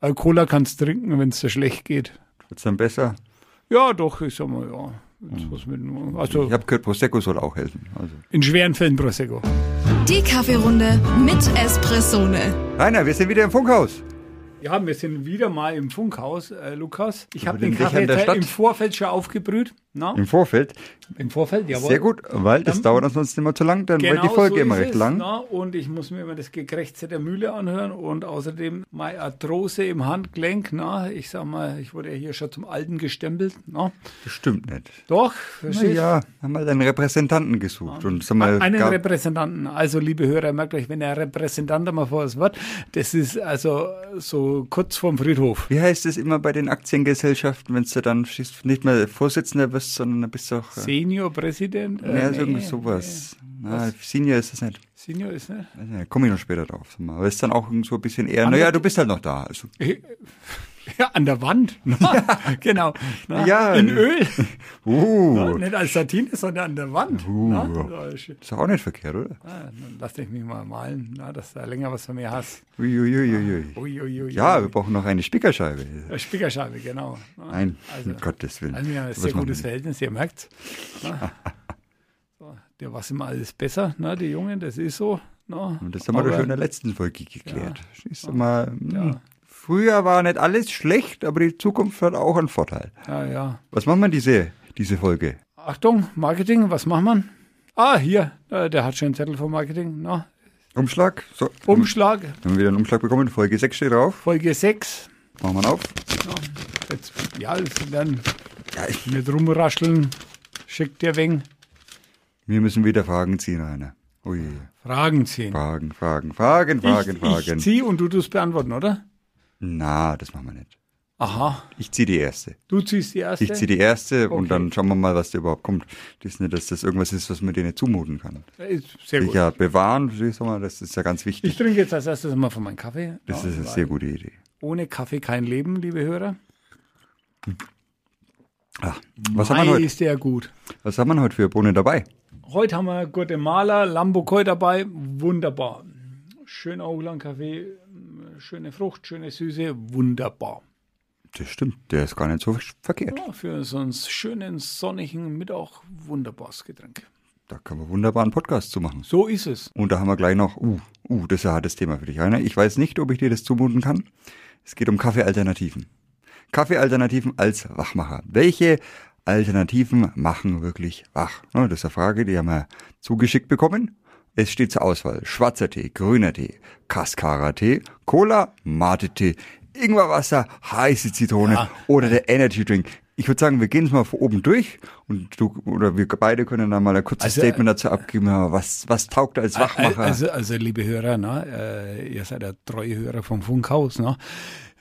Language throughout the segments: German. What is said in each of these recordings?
Äh, Cola kannst trinken, wenn es dir schlecht geht. Wird's dann besser? Ja, doch, ich sag mal, ja. Was mit, also Ich habe gehört, Prosecco soll auch helfen. Also. in schweren Fällen Prosecco. Die Kaffeerunde mit Espressone. Rainer, wir sind wieder im Funkhaus. Ja, wir sind wieder mal im Funkhaus, äh, Lukas. Ich habe den den Kaffee im Vorfeld schon aufgebrüht. Na? Im Vorfeld. Im Vorfeld, jawohl. Sehr gut, weil das Dann- dauert uns sonst immer zu lang, dann wird die Folge so immer recht es, lang. Na, und ich muss mir immer das Gekrächze der Mühle anhören und außerdem meine Arthrose im Handgelenk. Na, ich sag mal, ich wurde ja hier schon zum Alten gestempelt. Na. Bestimmt nicht. Doch, verstehst ja, haben wir einen Repräsentanten gesucht. Und sag mal, Einen Repräsentanten. Also, liebe Hörer, merkt euch, wenn der Repräsentant einmal vor das Wort, das ist also so kurz vorm Friedhof. wie heißt es immer bei den Aktiengesellschaften, wenn du dann nicht mehr Vorsitzender wirst, sondern bist auch. Äh, Senior Präsident? Äh, ja, nee, irgendwie sowas. Na, Senior ist das nicht. nee. Senior ist nicht. Weiß nicht, Komme ich noch später drauf. Aber ist dann auch so ein bisschen eher, naja, du bist halt noch da. Also, Ja, an der Wand. Na, genau. Na, Ja. In Öl. Na, uh, nicht als Satine, sondern an der Wand. Na, so, schön. ist auch nicht verkehrt, oder? Ah, dann lass dich mich mal malen, na, dass du länger was von mir hast. Uiuiuiui. Uiuiui. Ja, wir brauchen noch eine Spickerscheibe. Äh, Spiegelscheibe, genau. Na, Nein, Also, um Gottes Willen. Also wir haben ein sehr gutes? Verhältnis, ihr merkt. So, der was immer alles besser, ne, die Jungen, das ist so. Ne? Und das haben wir doch schon in der letzten Folge geklärt. Du mal, hm, Ja. Früher war nicht alles schlecht, aber die Zukunft hat auch einen Vorteil. Ja, ja. Was machen wir diese, diese Folge? Achtung, Marketing, was macht man? Ah, hier, äh, der hat schon einen Zettel vom Marketing. Na, Umschlag? So, Umschlag, Haben wir wieder einen Umschlag bekommen? Folge 6 steht drauf. Folge 6. Machen wir ihn auf. Jetzt, ja, das werden Ja, ich, nicht rumrascheln. Schickt dir wegen wir müssen wieder Fragen ziehen, Rainer. Ui. Fragen ziehen. Fragen, Fragen, Fragen, Fragen, ich, Fragen. ich zieh und du tust beantworten, oder? Na, das machen wir nicht. Aha, Ich ziehe die erste. du ziehst die erste. Ich ziehe die erste Okay. und dann schauen wir mal, was da überhaupt kommt. Das ist nicht, dass das irgendwas ist, was man dir nicht zumuten kann. Sehr gut. ja bewahren, mal, das ist ja ganz Ich wichtig. trinke jetzt als erstes mal von meinem Kaffee. Das Ja, ist eine sehr gute Idee. Ohne Kaffee kein Leben, liebe Hörer. Ah, was, haben wir Mai heute? ist der gut. was haben wir heute für Bohnen dabei? Heute haben wir Guatemala, Lambo dabei. Wunderbar. Schöner Oolong-Kaffee, schöne Frucht, schöne Süße. Wunderbar. Das stimmt, der ist gar nicht so verkehrt. Ja, für so einen schönen, sonnigen Mittag wunderbares Getränk. Da kann man wunderbar einen Podcast zu machen. So ist es. Und da haben wir gleich noch, uh, uh, das ist ein hartes Thema für dich, Rainer. Ich weiß nicht, ob ich dir das zumuten kann. Es geht um Kaffeealternativen. Kaffeealternativen als Wachmacher. Welche Alternativen machen wirklich wach? Ne, Das ist eine Frage, die haben wir zugeschickt bekommen. Es steht zur Auswahl schwarzer Tee, grüner Tee, Cascara-Tee, Cola, Mate-Tee, Ingwerwasser, heiße Zitrone Ja. oder der Energy Drink. Ich würde sagen, wir gehen es mal von oben durch und du oder wir beide können dann mal ein kurzes Also, Statement dazu abgeben. Was, was taugt als Wachmacher? Also, also liebe Hörer, ne, äh, ihr seid ja treue Hörer vom Funkhaus. Ne?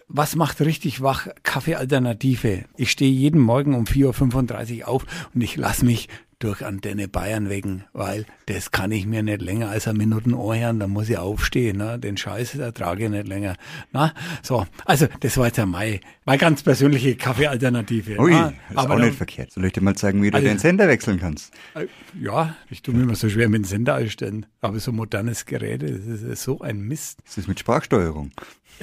Was macht richtig wach? Kaffeealternative. Ich stehe jeden Morgen um 4.35 Uhr auf und ich lasse mich durch Antenne Bayern wecken, weil das kann ich mir nicht länger als eine Minute anhören, dann muss ich aufstehen, ne? den Scheiß ertrage ich nicht länger. Na? So, also das war jetzt meine, meine ganz persönliche Kaffeealternative. Ui, na? ist Aber auch dann- nicht verkehrt. Soll ich dir mal zeigen, wie du Also- den Sender wechseln kannst? äh, Ja, ich tue mir immer so schwer mit dem Sender einstellen. Aber so modernes Gerät, das ist so ein Mist. Das ist mit Sprachsteuerung.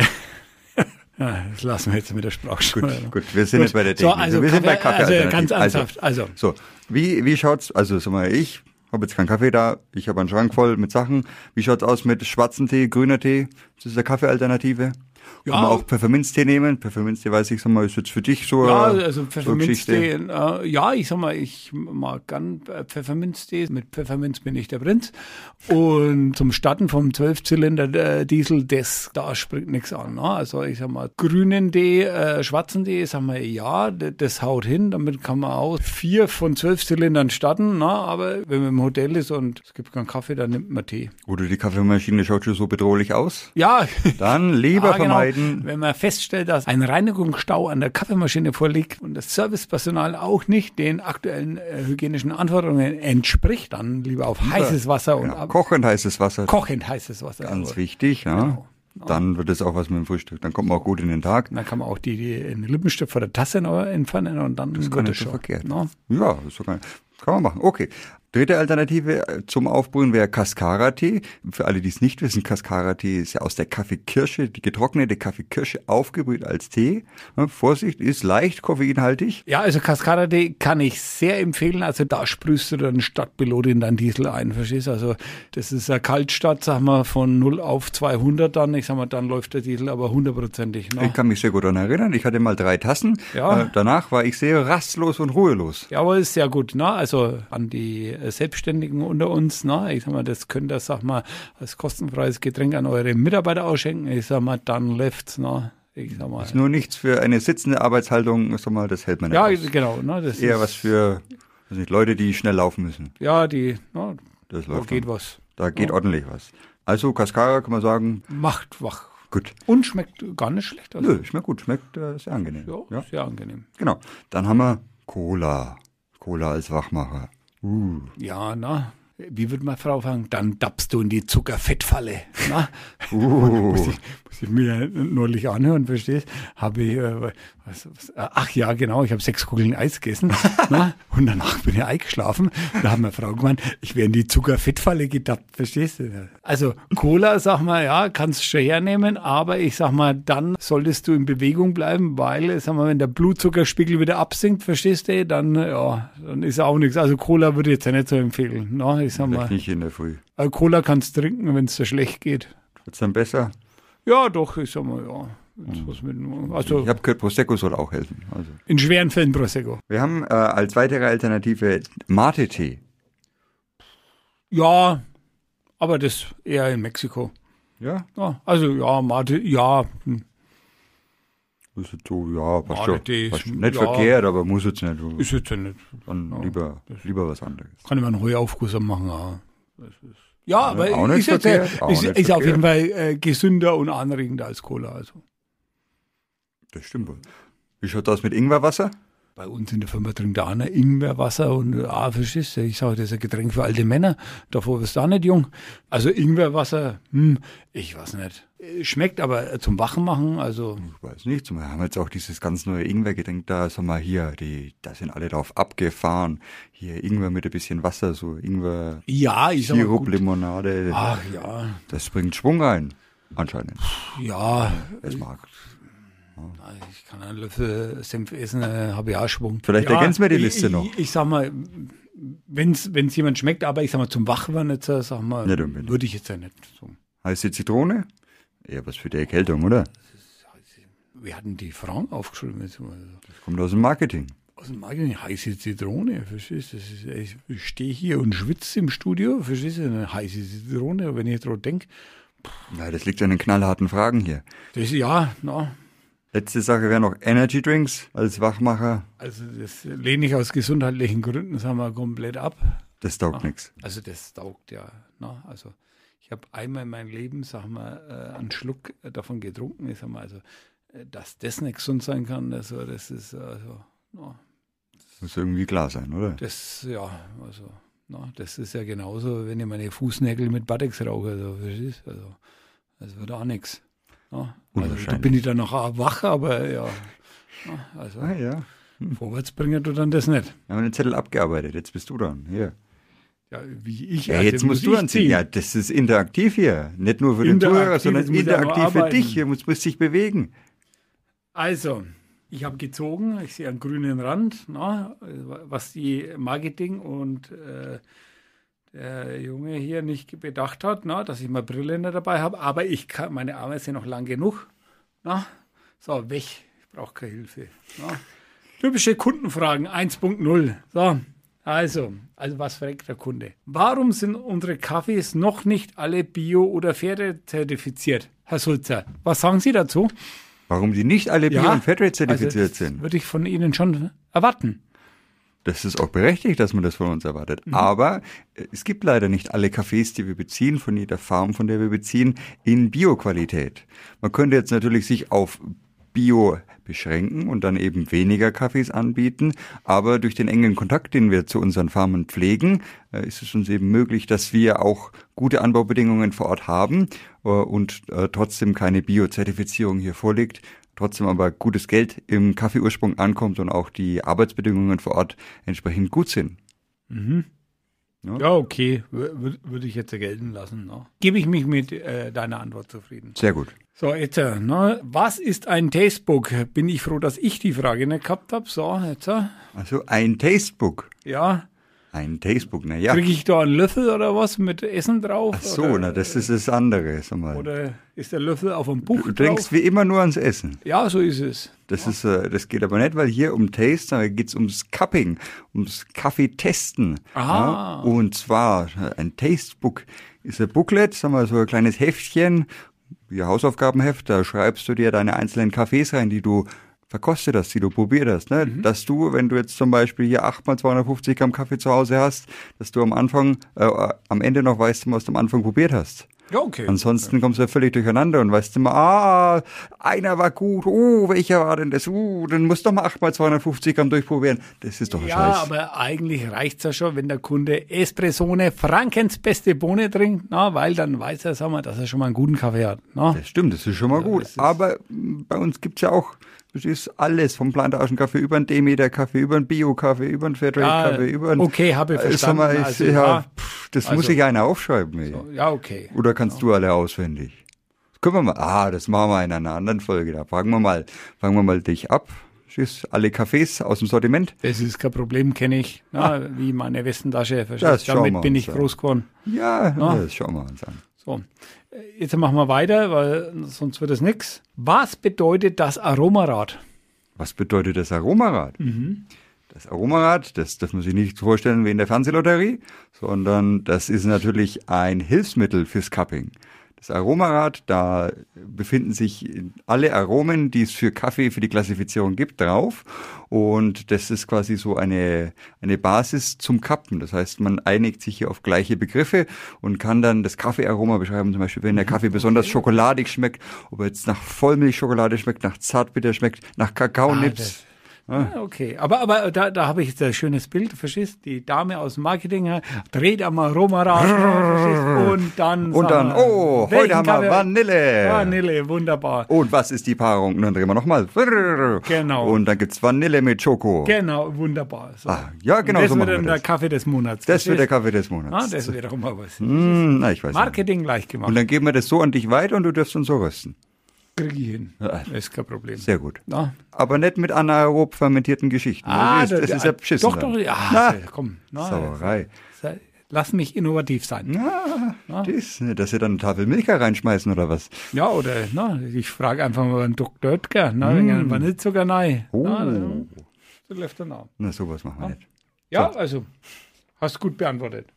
Ja, das lassen wir jetzt mit der Sprachsteuerung. Gut, wir sind Gut. jetzt bei der So, Technik. also wir sind bei Kaffee- Kaffee. also ganz ernsthaft, also. So, wie, wie schaut's, also sag mal, ich habe jetzt keinen Kaffee da, ich habe einen Schrank voll mit Sachen. Wie schaut's aus mit schwarzen Tee, grüner Tee? Das ist eine Kaffeealternative. Ja. Kann man auch Pfefferminztee nehmen. Pfefferminztee, weiß ich, sag mal, ist jetzt für dich so Ja, eine- also so Pfefferminztee, Geschichte. äh, ja, ich sag mal, ich mag gern äh, Pfefferminztee. Mit Pfefferminz bin ich der Prinz. Und zum Starten vom 12-Zylinder äh, Diesel, das, da springt nichts an. Ne? Also ich sag mal, grünen Tee, äh, schwarzen Tee, sag mal, ja, das haut hin. Damit kann man auch vier von zwölf Zylindern starten. Ne? Aber wenn man im Hotel ist und es gibt keinen Kaffee, dann nimmt man Tee. Oder die Kaffeemaschine schaut schon so bedrohlich aus. Ja, Dann lieber Ah, genau. Vermeiden. Wenn man feststellt, dass ein Reinigungsstau an der Kaffeemaschine vorliegt und das Servicepersonal auch nicht den aktuellen äh, hygienischen Anforderungen entspricht, dann lieber auf heißes Wasser und Genau. ab Kochend heißes Wasser. kochend heißes Wasser. Ganz Also, wichtig, ja. Genau. Dann wird es auch was mit dem Frühstück. Dann kommt man auch gut in den Tag. Dann kann man auch die, die Lippenstift vor der Tasse entfernen und dann Das wird kann es schon. verkehrt. Ne? Ja, ist sogar, kann man machen. Okay. Dritte Alternative äh, zum Aufbrühen wäre Cascara-Tee. Für alle, die es nicht wissen, Cascara-Tee ist ja aus der Kaffeekirsche, die getrocknete Kaffeekirsche aufgebrüht als Tee. Ja, Vorsicht, ist leicht koffeinhaltig. Ja, also Cascada-Tee kann ich sehr empfehlen. Also da sprühst du dann Stadtpilot in deinen Diesel ein, verstehst? Also das ist eine Kaltstadt, sag mal, von 0 auf 200 dann. Ich sag mal, dann läuft der Diesel aber hundertprozentig. Ne? Ich kann mich sehr gut daran erinnern. Ich hatte mal drei Tassen. Ja. Äh, danach war ich sehr rastlos und ruhelos. Ja, aber ist sehr gut, ne? Also an die äh, Selbstständigen unter uns, ne? Ich sag mal, das könnt ihr, sag mal, als kostenfreies Getränk an eure Mitarbeiter ausschenken. Ich sag mal, dann läuft's, ne? Ich sag mal. Ist nur nichts für eine sitzende Arbeitshaltung, sag mal, das hält man nicht Ja, aus. genau, ne? Das Eher ist, was für weiß nicht, Leute, die schnell laufen müssen. Ja, die, ne? Das Da läuft geht dann. was. Da geht ordentlich was. Also Cascara kann man sagen, Macht wach. gut. Und schmeckt gar nicht schlecht. Also, Nö, schmeckt gut, schmeckt äh, sehr angenehm. ja, sehr angenehm. Genau. Dann haben wir Cola. Cola als Wachmacher. Uh. Ja, na, wie würde meine Frau sagen? Dann dappst du in die Zuckerfettfalle. Na? Uh. muss, ich, muss ich mir neulich anhören, verstehst? Habe ich, äh, was, was, äh, ach ja, genau, ich habe sechs Kugeln Eis gegessen na? und danach bin ich eingeschlafen. Da hat meine Frau gemeint, ich wäre in die Zuckerfettfalle gedappt, verstehst du? Also Cola, sag mal, ja, kannst schon hernehmen, aber ich sag mal, dann solltest du in Bewegung bleiben, weil, sag mal, wenn der Blutzuckerspiegel wieder absinkt, verstehst du, dann, ja, dann ist auch nichts. Also Cola würde ich jetzt ja nicht so empfehlen. Na, ich sag mal, nicht in der Früh. äh, Cola kannst trinken, wenn es dir schlecht geht. Wird's dann besser? Ja, doch, ich sag mal, ja. Mit, also Ich habe gehört, Prosecco soll auch helfen. Also. in schweren Fällen Prosecco. Wir haben äh, als weitere Alternative Mate-Tee. Ja, aber das eher in Mexiko. Ja, Ja, also ja, Mate, ja, hm, ist so, ja, passt schon. Passt. Nicht ja. verkehrt, aber muss jetzt nicht. ist jetzt ja nicht. Dann lieber, lieber was anderes. Kann ich mal einen Heuaufguss machen, ja. Ja, aber auch nicht ist, jetzt, verkehrt, auch ist, ist auf jeden. Fall äh, gesünder und anregender als Cola. Also. Das stimmt wohl. Wie schaut das mit Ingwerwasser? Bei uns in der Firma trinkt da einer Ingwerwasser und ah, verstehst du, ich sage, das ist ein Getränk für alte Männer. Davor wirst du auch nicht jung. Also Ingwerwasser, hm, ich weiß nicht. Äh, Schmeckt aber zum Wachen machen, also Ich weiß nicht. Wir haben jetzt auch dieses ganz neue Ingwergetränk da. Sag mal hier, die, da sind alle drauf abgefahren. Hier Ingwer mit ein bisschen Wasser, so Ingwer, ja, ich sag mal, Sirup, gut. Limonade. Ach ja, Das bringt Schwung rein. Anscheinend. ja, Es mag. Ich kann einen Löffel Senf essen, äh, habe ich auch Schwung. Vielleicht ja, ergänzen wir die Liste ich, noch. Ich, ich sag mal, wenn es jemand schmeckt, aber ich sag mal, zum Wachwerden jetzt, äh, sag mal, unbedingt. würde ich jetzt ja nicht so. Heiße Zitrone? Eher was für die Erkältung, oder? Wir hatten die Frauen aufgeschrieben. Jetzt mal. Das kommt aus dem Marketing. Aus dem Magen heiße Zitrone, verstehst du? Ist, ich stehe hier und schwitze im Studio, verstehst du? Eine heiße Zitrone, wenn ich dran denke. Ja, das liegt an den knallharten Fragen hier. Das ja, na, Letzte Sache wäre noch Energy Drinks als Wachmacher. also das lehne ich aus gesundheitlichen Gründen, sagen wir, komplett ab. Das taugt nix. Also das taugt ja. Na, also ich habe einmal in meinem Leben, sag mal, äh, einen Schluck äh, davon getrunken. Ich sag mal, also, äh, dass das nicht gesund sein kann, also das ist also, na, Muss irgendwie klar sein, oder? das, ja, also, na, das ist ja genauso, wenn ich meine Fußnägel mit Badex rauche, also? Also, das wird auch nichts. Also, da bin ich dann noch wach, aber ja. Also, Ah ja. vorwärts bringen du dann das nicht. Wir haben den Zettel abgearbeitet. Jetzt bist du dran. Hier. Ja, wie ich. Ja, also jetzt muss musst du ich anziehen. ziehen. Ja, das ist interaktiv hier. Nicht nur für den Zuhörer, sondern muss ja interaktiv für dich. Hier musst, musst dich bewegen. Also, ich habe gezogen, ich sehe einen grünen Rand, na, was die Marketing und äh, der Junge hier nicht bedacht hat, na, dass ich mal Brille nicht dabei habe, aber ich kann, meine Arme sind noch lang genug. Na, so, weg, ich brauche keine Hilfe. Na. Typische Kundenfragen 1.0. So, also, also was fragt der Kunde? Warum sind unsere Kaffees noch nicht alle bio- oder Pferde-zertifiziert? Herr Sulzer, was sagen Sie dazu? Warum die nicht alle Bio- und Fairtrade zertifiziert also das sind. Würde ich von Ihnen schon erwarten. Das ist auch berechtigt, dass man das von uns erwartet. Mhm. Aber äh, es gibt leider nicht alle Kaffees, die wir beziehen, von jeder Farm, von der wir beziehen, in Bio-Qualität. Man könnte jetzt natürlich sich auf Bio beschränken und dann eben weniger Kaffees anbieten. Aber durch den engen Kontakt, den wir zu unseren Farmen pflegen, äh, ist es uns eben möglich, dass wir auch gute Anbaubedingungen vor Ort haben äh, und trotzdem keine Bio-Zertifizierung hier vorliegt. Trotzdem aber gutes Geld im Kaffeeursprung ankommt und auch die Arbeitsbedingungen vor Ort entsprechend gut sind. Ja, Ja, okay, würde würd ich jetzt gelten lassen. Ne? Gebe ich mich mit äh, deiner Antwort zufrieden. Sehr gut. So, jetzt, äh, ne, was ist ein Tastebook? Bin ich froh, dass ich die Frage nicht gehabt habe. So, jetzt. äh, Also ein Tastebook. Ja, Ein Tastebook, naja. kriege ich da einen Löffel oder was mit Essen drauf? Ach so, oder, na, das ist das andere. Sag mal. Oder ist der Löffel auf dem Buch Du denkst drauf? wie immer nur ans Essen. Ja, so ist es. Das, ist, äh, das geht aber nicht, weil hier um Taste, da geht's ums Cupping, ums Kaffeetesten. Aha. Ja, und zwar äh, ein Tastebook ist ein Booklet, sagen wir so ein kleines Heftchen, wie Hausaufgabenheft, da schreibst du dir deine einzelnen Kaffees rein, die du verkostet hast, die du probiert hast. Ne? Mhm. Dass du, wenn du jetzt zum Beispiel hier 8 mal 250 Gramm Kaffee zu Hause hast, dass du am Anfang, äh, am Ende noch weißt, was du am Anfang probiert hast. Ja, okay. Ansonsten kommst du ja völlig durcheinander und weißt immer, ah, einer war gut, oh, welcher war denn das? Uh, dann musst du doch mal 8 mal 250 Gramm durchprobieren. Das ist doch ein Ja, Scheiß. aber eigentlich reicht's ja schon, wenn der Kunde Espressone Frankens beste Bohne trinkt, na, weil dann weiß er, sag mal, dass er schon mal einen guten Kaffee hat. Na? Das stimmt, das ist schon mal gut. das ist- Aber m, bei uns gibt's ja auch, das ist alles, vom Plantagenkaffee über einen Demeter-Kaffee, über einen Bio-Kaffee, über einen Fairtrade-Kaffee, über einen... okay, habe ich Äh, verstanden. mal, ich, Also, ja, ja, pff, das also- muss sich einer aufschreiben. Ey. ja, okay. Oder kannst du alle auswendig? Das können wir mal, ah, das machen wir in einer anderen Folge. Da fragen wir mal, fragen wir mal dich ab. Tschüss, alle Kaffees aus dem Sortiment. Das ist kein Problem, kenne ich. Na, Wie meine Westentasche. Das Verstehst? Damit bin ich an. groß geworden. Ja, Ja. das schauen wir uns an. So. Jetzt machen wir weiter, weil sonst wird es nix. Was bedeutet das Aromarad? Was bedeutet das Aromarad? Mhm. Das Aromarad, das darf man sich nicht vorstellen wie in der Fernsehlotterie, sondern das ist natürlich ein Hilfsmittel fürs Cupping. Das Aromarad, da befinden sich alle Aromen, die es für Kaffee, für die Klassifizierung gibt, drauf. Und das ist quasi so eine, eine Basis zum Kappen. Das heißt, man einigt sich hier auf gleiche Begriffe und kann dann das Kaffeearoma beschreiben. Zum Beispiel, wenn der Kaffee besonders schokoladig schmeckt, ob er jetzt nach Vollmilchschokolade schmeckt, nach Zartbitter schmeckt, nach Kakaonips. Ah, okay, aber, aber da, da habe ich jetzt ein schönes Bild, verstehst? Die Dame aus dem Marketing äh, dreht am Aromarad verstehst? und dann. Und dann, wir, oh, heute haben wir Vanille. Vanille, wunderbar. Und was ist die Paarung? Und dann drehen wir nochmal. Genau. Und dann gibt's Vanille mit Schoko. Genau, wunderbar. So. Ah, ja, genau Und das so wird dann wir der das. Kaffee des Monats. Das wird der? Kaffee des Monats. Ah, das wäre doch mal was. Hm, na, ich weiß nicht. Marketing gleich gemacht. Und dann geben wir das so an dich weiter und du darfst uns so rösten. Kriege ich hin. Ja. Das ist kein Problem. Sehr gut. Na? Aber nicht mit anaerob fermentierten Geschichten. das, ist, das ist ja beschissen. Doch, dann. doch, ja. Na, komm. Na, Sauerei. Lass mich innovativ sein. Na, das, dass sie dann eine Tafel Milch reinschmeißen oder was? Ja, oder na, ich frage einfach mal einen Dr. Oetker, na, mm. wegen Vanillezucker rein. Oh. Na, dann- das läuft dann auch. Na, sowas machen wir nicht. Ja, also, hast gut beantwortet.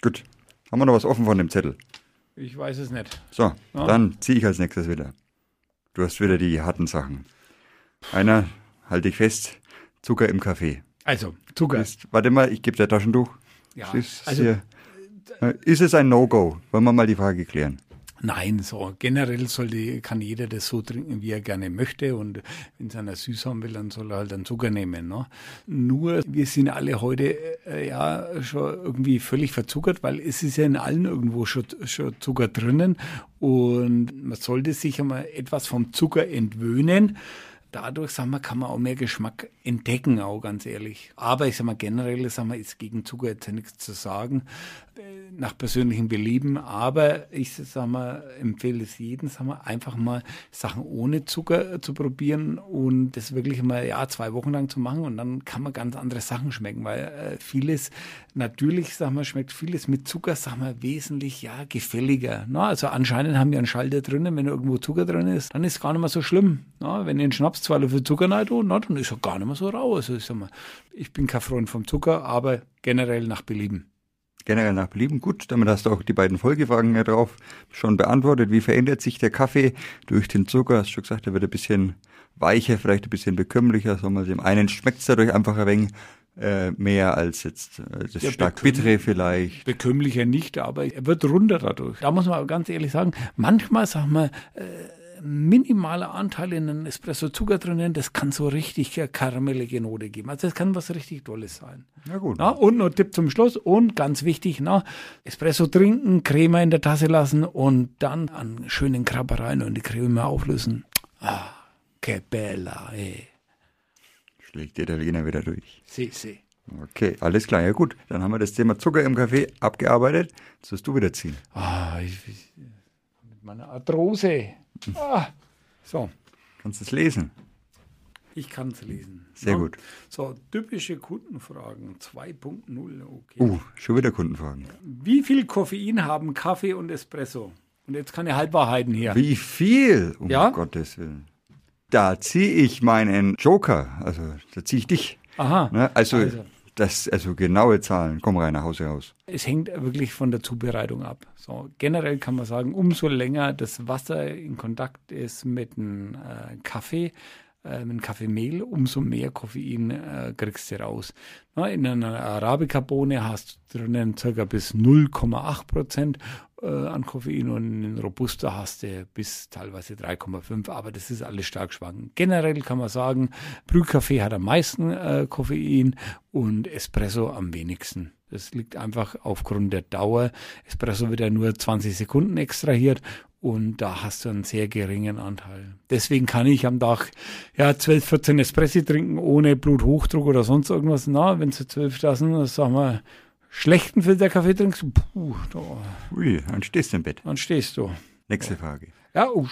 Gut. Haben wir noch was offen von dem Zettel? Ich weiß es nicht. So, dann ziehe ich als nächstes wieder. Du hast wieder die harten Sachen. Einer, halt dich fest, Zucker im Kaffee. Also, Zucker. Ist, warte mal, ich gebe dir Taschentuch. Ja, Ist, also, hier, ist es ein No-Go? Wollen wir mal die Frage klären. Nein, so generell sollte, kann jeder das so trinken, wie er gerne möchte. Und wenn es einer süß haben will, dann soll er halt einen Zucker nehmen. Ne? Nur, wir sind alle heute äh, ja schon irgendwie völlig verzuckert, weil es ist ja in allen irgendwo schon, schon Zucker drinnen. Und man sollte sich einmal etwas vom Zucker entwöhnen. Dadurch, sagen wir, kann man auch mehr Geschmack entdecken, auch ganz ehrlich. Aber ich sag mal, generell, sagen wir, ist gegen Zucker jetzt nichts zu sagen, nach persönlichem Belieben. Aber ich sag mal, empfehle es jedem, sagen wir, einfach mal Sachen ohne Zucker zu probieren und das wirklich mal, ja, zwei Wochen lang zu machen und dann kann man ganz andere Sachen schmecken, weil äh, vieles, natürlich, sagen wir, schmeckt vieles mit Zucker, sagen wir, wesentlich, ja, gefälliger. Ne? Also anscheinend haben wir einen Schalter drinnen, wenn irgendwo Zucker drin ist, dann ist gar nicht mehr so schlimm. Ne? Wenn ihr einen Schnaps zwei Löffel Zucker tut, na, dann ist er gar nicht mehr so rau. Also ich sag mal, ich bin kein Freund vom Zucker, aber generell nach Belieben. Generell nach Belieben. Gut, damit hast du auch die beiden Folgefragen ja drauf schon beantwortet. Wie verändert sich der Kaffee durch den Zucker? Hast du schon gesagt, er wird ein bisschen weicher, vielleicht ein bisschen bekömmlicher. Sagen wir, dem einen schmeckt es dadurch einfach ein wenig äh, mehr als jetzt äh, das Ja, stark bittere vielleicht. Bekömmlicher nicht, aber er wird runder dadurch. Da muss man aber ganz ehrlich sagen, manchmal, sag mal, äh, minimaler Anteil in einem Espresso Zucker drinnen, das kann so richtig karamellige Note geben. Also das kann was richtig Tolles sein. Na gut. Na, und noch Tipp zum Schluss und ganz wichtig, na, Espresso trinken, Creme in der Tasse lassen und dann an schönen Krabbereien und die Creme auflösen. Ah, che bella, eh. Schlägt der Italiener wieder durch. Si, si. Okay, alles klar. Ja gut, dann haben wir das Thema Zucker im Kaffee abgearbeitet. Jetzt wirst du wieder ziehen. Ah, ich, ich, mit meiner Arthrose. Ah, so, Kannst du es lesen? ich kann es lesen. Sehr Ja. gut. So, typische Kundenfragen 2.0. Okay. Uh, schon wieder Kundenfragen. Wie viel Koffein haben Kaffee und Espresso? Und jetzt keine Halbwahrheiten hier. Wie viel? Um Ja? Gottes Willen. Da ziehe ich meinen Joker. Also, da ziehe ich dich. Aha. Ne? Also, Also. Das, also genaue Zahlen. Komm rein nach Hause raus. Es hängt wirklich von der Zubereitung ab. So, generell kann man sagen, umso länger das Wasser in Kontakt ist mit dem äh, Kaffee, äh, mit dem Kaffeemehl, umso mehr Koffein äh, kriegst du raus. Na, in einer Arabica-Bohne hast du drinnen circa bis 0,8 Prozent äh, an Koffein und in Robusta hast du bis teilweise 3,5, aber das ist alles stark schwankend. Generell kann man sagen, Brühkaffee hat am meisten äh, Koffein und Espresso am wenigsten. Das liegt einfach aufgrund der Dauer. Espresso wird ja nur 20 Sekunden extrahiert und da hast du einen sehr geringen Anteil. Deswegen kann ich am Tag ja 12, 14 Espressi trinken ohne Bluthochdruck oder sonst irgendwas. Na, wenn du 12 Tassen, sagen wir, schlechten Filterkaffee trinkst, puh, da, Ui, dann stehst du im Bett. dann stehst du. Nächste Frage. Ja, oh,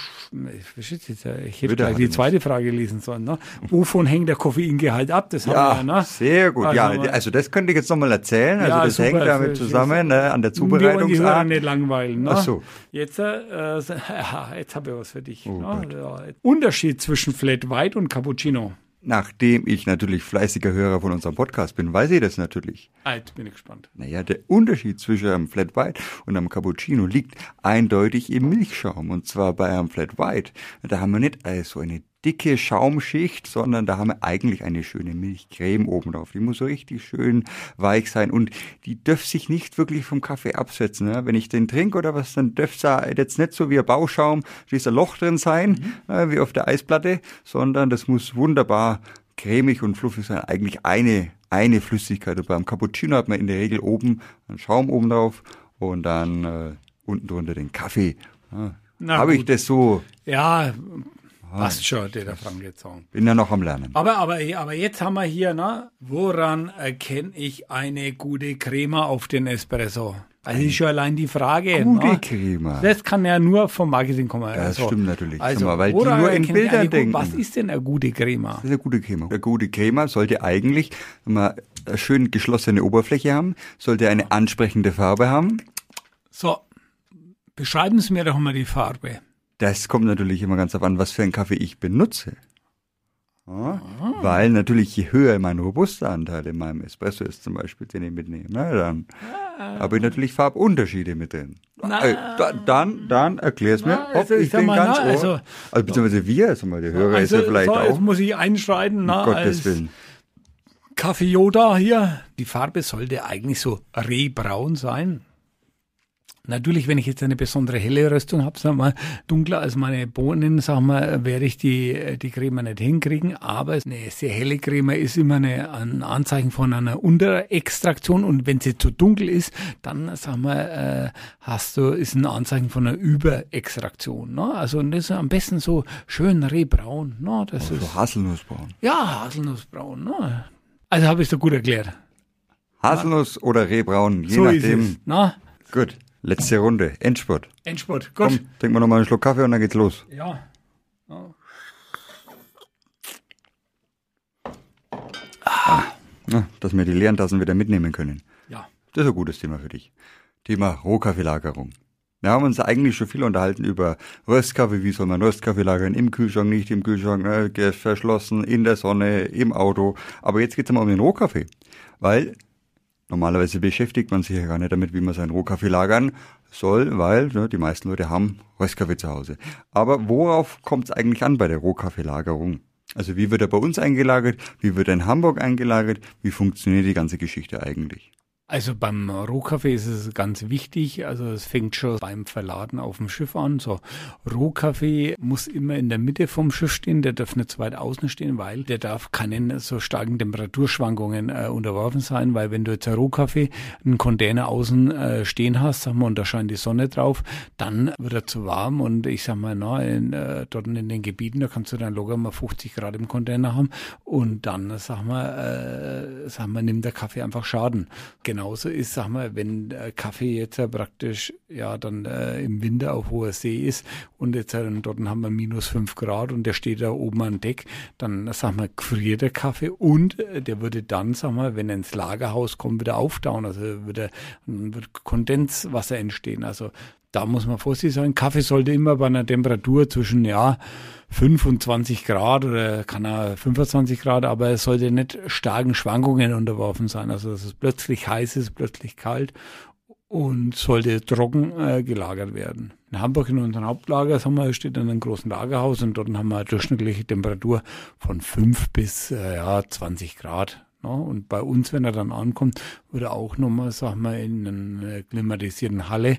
ich, äh, ich hätte gleich hat die zweite Frage lesen sollen. Ne? Wovon hängt der Koffeingehalt ab? Das haben wir Ja, ja, ne? sehr gut. Also Ja, also das könnte ich jetzt nochmal erzählen. Also Ja, das super, hängt damit zusammen ne, an der Die wollen die nicht langweilen. Ne? Ach so. Jetzt, äh, äh, ja, jetzt habe ich was für dich. Oh ne? Ja. Unterschied zwischen Flat White und Cappuccino. Nachdem ich natürlich fleißiger Hörer von unserem Podcast bin, weiß ich das natürlich. Jetzt bin ich gespannt. Naja, der Unterschied zwischen einem Flat White und einem Cappuccino liegt eindeutig im Milchschaum. Und zwar bei einem Flat White. Da haben wir nicht so eine dicke Schaumschicht, sondern da haben wir eigentlich eine schöne Milchcreme oben drauf. Die muss so richtig schön weich sein und die darf sich nicht wirklich vom Kaffee absetzen. Ne? Wenn ich den trinke oder was, dann da jetzt nicht so wie ein Bauschaum, dieser Loch drin sein, äh, wie auf der Eisplatte, sondern das muss wunderbar cremig und fluffig sein. Eigentlich eine, eine Flüssigkeit. Und beim Cappuccino hat man in der Regel oben einen Schaum oben drauf und dann äh, unten drunter den Kaffee. Ja. Na Habe ich das so, Ja, passt schon, der jetzt sagen. bin ja noch am Lernen. Aber, aber, aber jetzt haben wir hier, ne? Woran erkenne ich eine gute Crema auf den Espresso? Also ist schon allein die Frage. Gute ne? Crema. Das kann ja nur vom Marketing kommen. das stimmt natürlich. Also, mal, weil die nur in Bildern denken. Was ist denn eine gute Crema? Das ist eine gute Crema. Eine gute Crema sollte eigentlich mal eine schön geschlossene Oberfläche haben, sollte eine ansprechende Farbe haben. So, beschreiben Sie mir doch mal die Farbe. Das kommt natürlich immer ganz auf an, was für einen Kaffee ich benutze. Ja, Ah. Weil natürlich je höher mein robuster Anteil in meinem Espresso ist, zum Beispiel, den ich mitnehme, na, dann habe ich natürlich Farbunterschiede mit drin. Äh, da, dann, dann erklär's mir, Na, ob also ich ich bin mal, ganz na, also- Also, beziehungsweise wir, also mal, der Hörer ist ja vielleicht so, auch, jetzt muss ich einschreiten, um na, Gottes als Willen. Kaffee Yoda hier. Die Farbe sollte eigentlich so rehbraun sein. Natürlich, wenn ich jetzt eine besondere helle Röstung habe, sagen wir mal, dunkler als meine Bohnen, sagen wir, werde ich die, die Creme nicht hinkriegen. Aber eine sehr helle Creme ist immer eine, ein Anzeichen von einer Unterextraktion. Und wenn sie zu dunkel ist, dann, sagen wir, äh, hast du, ist ein Anzeichen von einer Überextraktion. Ne? Also und das ist am besten so schön rehbraun. Ne? Das ist, So Haselnussbraun. ja, Haselnussbraun. Ne? Also habe ich so gut erklärt. Haselnuss oder Rehbraun, je so nachdem. ist es. Na, Gut, letzte Runde, Endspurt. Endspurt. Gut. Komm, trinken wir nochmal einen Schluck Kaffee und dann geht's los. Ja. Ja, dass wir die leeren Tassen wieder mitnehmen können. Ja. Das ist ein gutes Thema für dich. Thema Rohkaffeelagerung. Wir haben uns eigentlich schon viel unterhalten über Röstkaffee. Wie soll man Röstkaffee lagern? Im Kühlschrank, nicht im Kühlschrank, ne? verschlossen, in der Sonne, im Auto. Aber jetzt geht's mal um den Rohkaffee. Weil normalerweise beschäftigt man sich ja gar nicht damit, wie man seinen Rohkaffee lagern soll, weil ne, die meisten Leute haben Röstkaffee zu Hause. Aber worauf kommt es eigentlich an bei der Rohkaffeelagerung? Also wie wird er bei uns eingelagert? Wie wird er in Hamburg eingelagert? Wie funktioniert die ganze Geschichte eigentlich? Also beim Rohkaffee ist es ganz wichtig, also es fängt schon beim Verladen auf dem Schiff an. So Rohkaffee muss immer in der Mitte vom Schiff stehen, der darf nicht zu weit außen stehen, weil der darf keinen so starken Temperaturschwankungen äh, unterworfen sein, weil wenn du jetzt Rohkaffee einen Container außen äh, stehen hast, sag mal, und da scheint die Sonne drauf, dann wird er zu warm und ich sag mal, na, in, äh, dort in den Gebieten, da kannst du dann locker mal 50 Grad im Container haben und dann, sag mal, äh, sag mal, nimmt der Kaffee einfach Schaden. Genau genauso ist, sag mal, wenn äh, Kaffee jetzt ja praktisch ja dann äh, im Winter auf hoher See ist und jetzt äh, dort haben wir minus fünf Grad und der steht da oben an Deck, dann sag mal, gefriert der Kaffee und äh, der würde dann, sag mal, wenn er ins Lagerhaus kommt, wieder auftauen. Also würde, wird Kondenswasser entstehen. Also da muss man vorsichtig sein. Kaffee sollte immer bei einer Temperatur zwischen, ja, 25 Grad oder kann er 25 Grad, aber es sollte nicht starken Schwankungen unterworfen sein. Also dass es plötzlich heiß ist, plötzlich kalt und sollte trocken äh, gelagert werden. In Hamburg in unserem Hauptlager haben wir, steht in einem großen Lagerhaus und dort haben wir eine durchschnittliche Temperatur von 5 bis äh, ja, 20 Grad. Ja, und bei uns, wenn er dann ankommt, würde auch nochmal, sagen wir, in einer klimatisierten Halle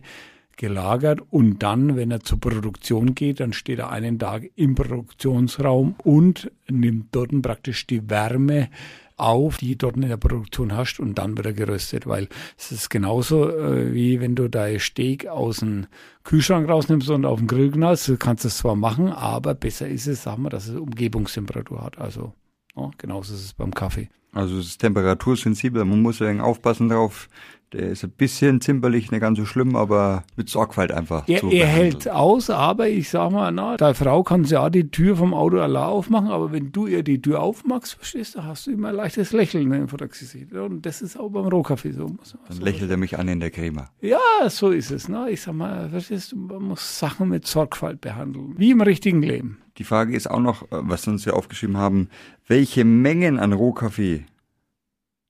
gelagert und dann, wenn er zur Produktion geht, dann steht er einen Tag im Produktionsraum und nimmt dort praktisch die Wärme auf, die dort in der Produktion hast und dann wird er geröstet, weil es ist genauso äh, wie wenn du dein Steak aus dem Kühlschrank rausnimmst und auf den Grill knallst, du kannst es zwar machen, aber besser ist es, sagen wir, dass es Umgebungstemperatur hat. Also ja, genauso ist es beim Kaffee. Also es ist temperatursensibel, man muss ja aufpassen drauf, der ist ein bisschen zimperlich, nicht ganz so schlimm, aber mit Sorgfalt einfach. Er, er hält aus, aber ich sag mal, na, deine Frau kann ja die Tür vom Auto allein aufmachen, aber wenn du ihr die Tür aufmachst, verstehst du, hast du immer ein leichtes Lächeln vor der Gesicht. Und das ist auch beim Rohkaffee so. Dann lächelt er mich an in der Creme. Ja, so ist es. Ne? Ich sag mal, verstehst du, man muss Sachen mit Sorgfalt behandeln. Wie im richtigen Leben. Die Frage ist auch noch, was wir uns hier aufgeschrieben haben, welche Mengen an Rohkaffee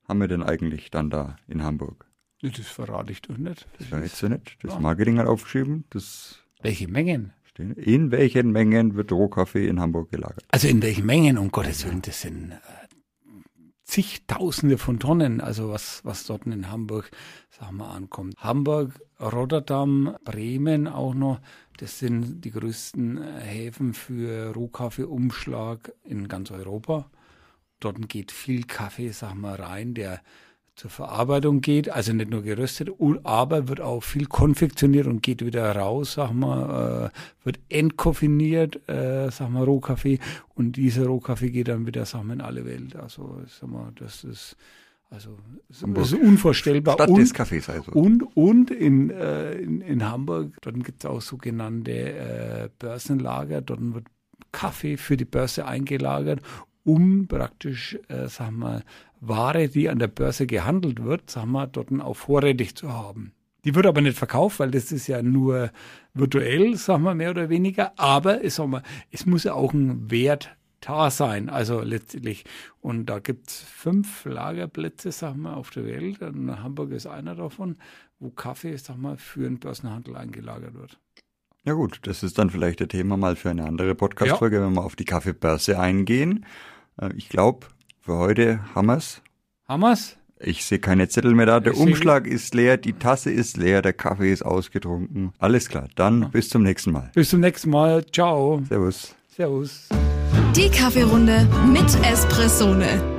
haben wir denn eigentlich dann da in Hamburg? Das verrate ich doch nicht. Das verrätst du nicht. Das Marketing hat aufgeschrieben. Das Welche Mengen? In welchen Mengen wird Rohkaffee in Hamburg gelagert? Also in welchen Mengen, um Gottes Willen, das sind äh, zigtausende von Tonnen, also was, was dort in Hamburg, sagen wir, ankommt. Hamburg, Rotterdam, Bremen auch noch, das sind die größten äh, Häfen für Rohkaffeeumschlag in ganz Europa. Dort geht viel Kaffee, sagen wir, rein, der zur Verarbeitung geht, also nicht nur geröstet, aber wird auch viel konfektioniert und geht wieder raus, sag mal, äh, wird entkoffiniert, äh, sag mal, Rohkaffee und dieser Rohkaffee geht dann wieder, sag mal, in alle Welt. Also, sag mal, das ist, also, das ist unvorstellbar. Stadt und, des Kaffees also. Und, und in, äh, in, in Hamburg, dort gibt es auch sogenannte äh, Börsenlager, dort wird Kaffee für die Börse eingelagert um praktisch, äh, sagen wir, Ware, die an der Börse gehandelt wird, sagen wir, dort auch vorrätig zu haben. Die wird aber nicht verkauft, weil das ist ja nur virtuell, sagen wir, mehr oder weniger. Aber es, sagen wir, es muss ja auch ein Wert da sein, also letztlich. Und da gibt es fünf Lagerplätze, sagen wir, auf der Welt. Und Hamburg ist einer davon, wo Kaffee, sagen wir, für den Börsenhandel eingelagert wird. Ja gut, das ist dann vielleicht ein Thema mal für eine andere Podcast-Folge, ja. wenn wir auf die Kaffeebörse eingehen. Äh, ich glaube, für heute. Haben wir's? Ich sehe keine Zettel mehr da. Der ich Umschlag ist leer, die Tasse ist leer, der Kaffee ist ausgetrunken. Alles klar. Dann ja. bis zum nächsten Mal. Bis zum nächsten Mal. Ciao. Servus. Servus. Die Kaffeerunde mit Espressone.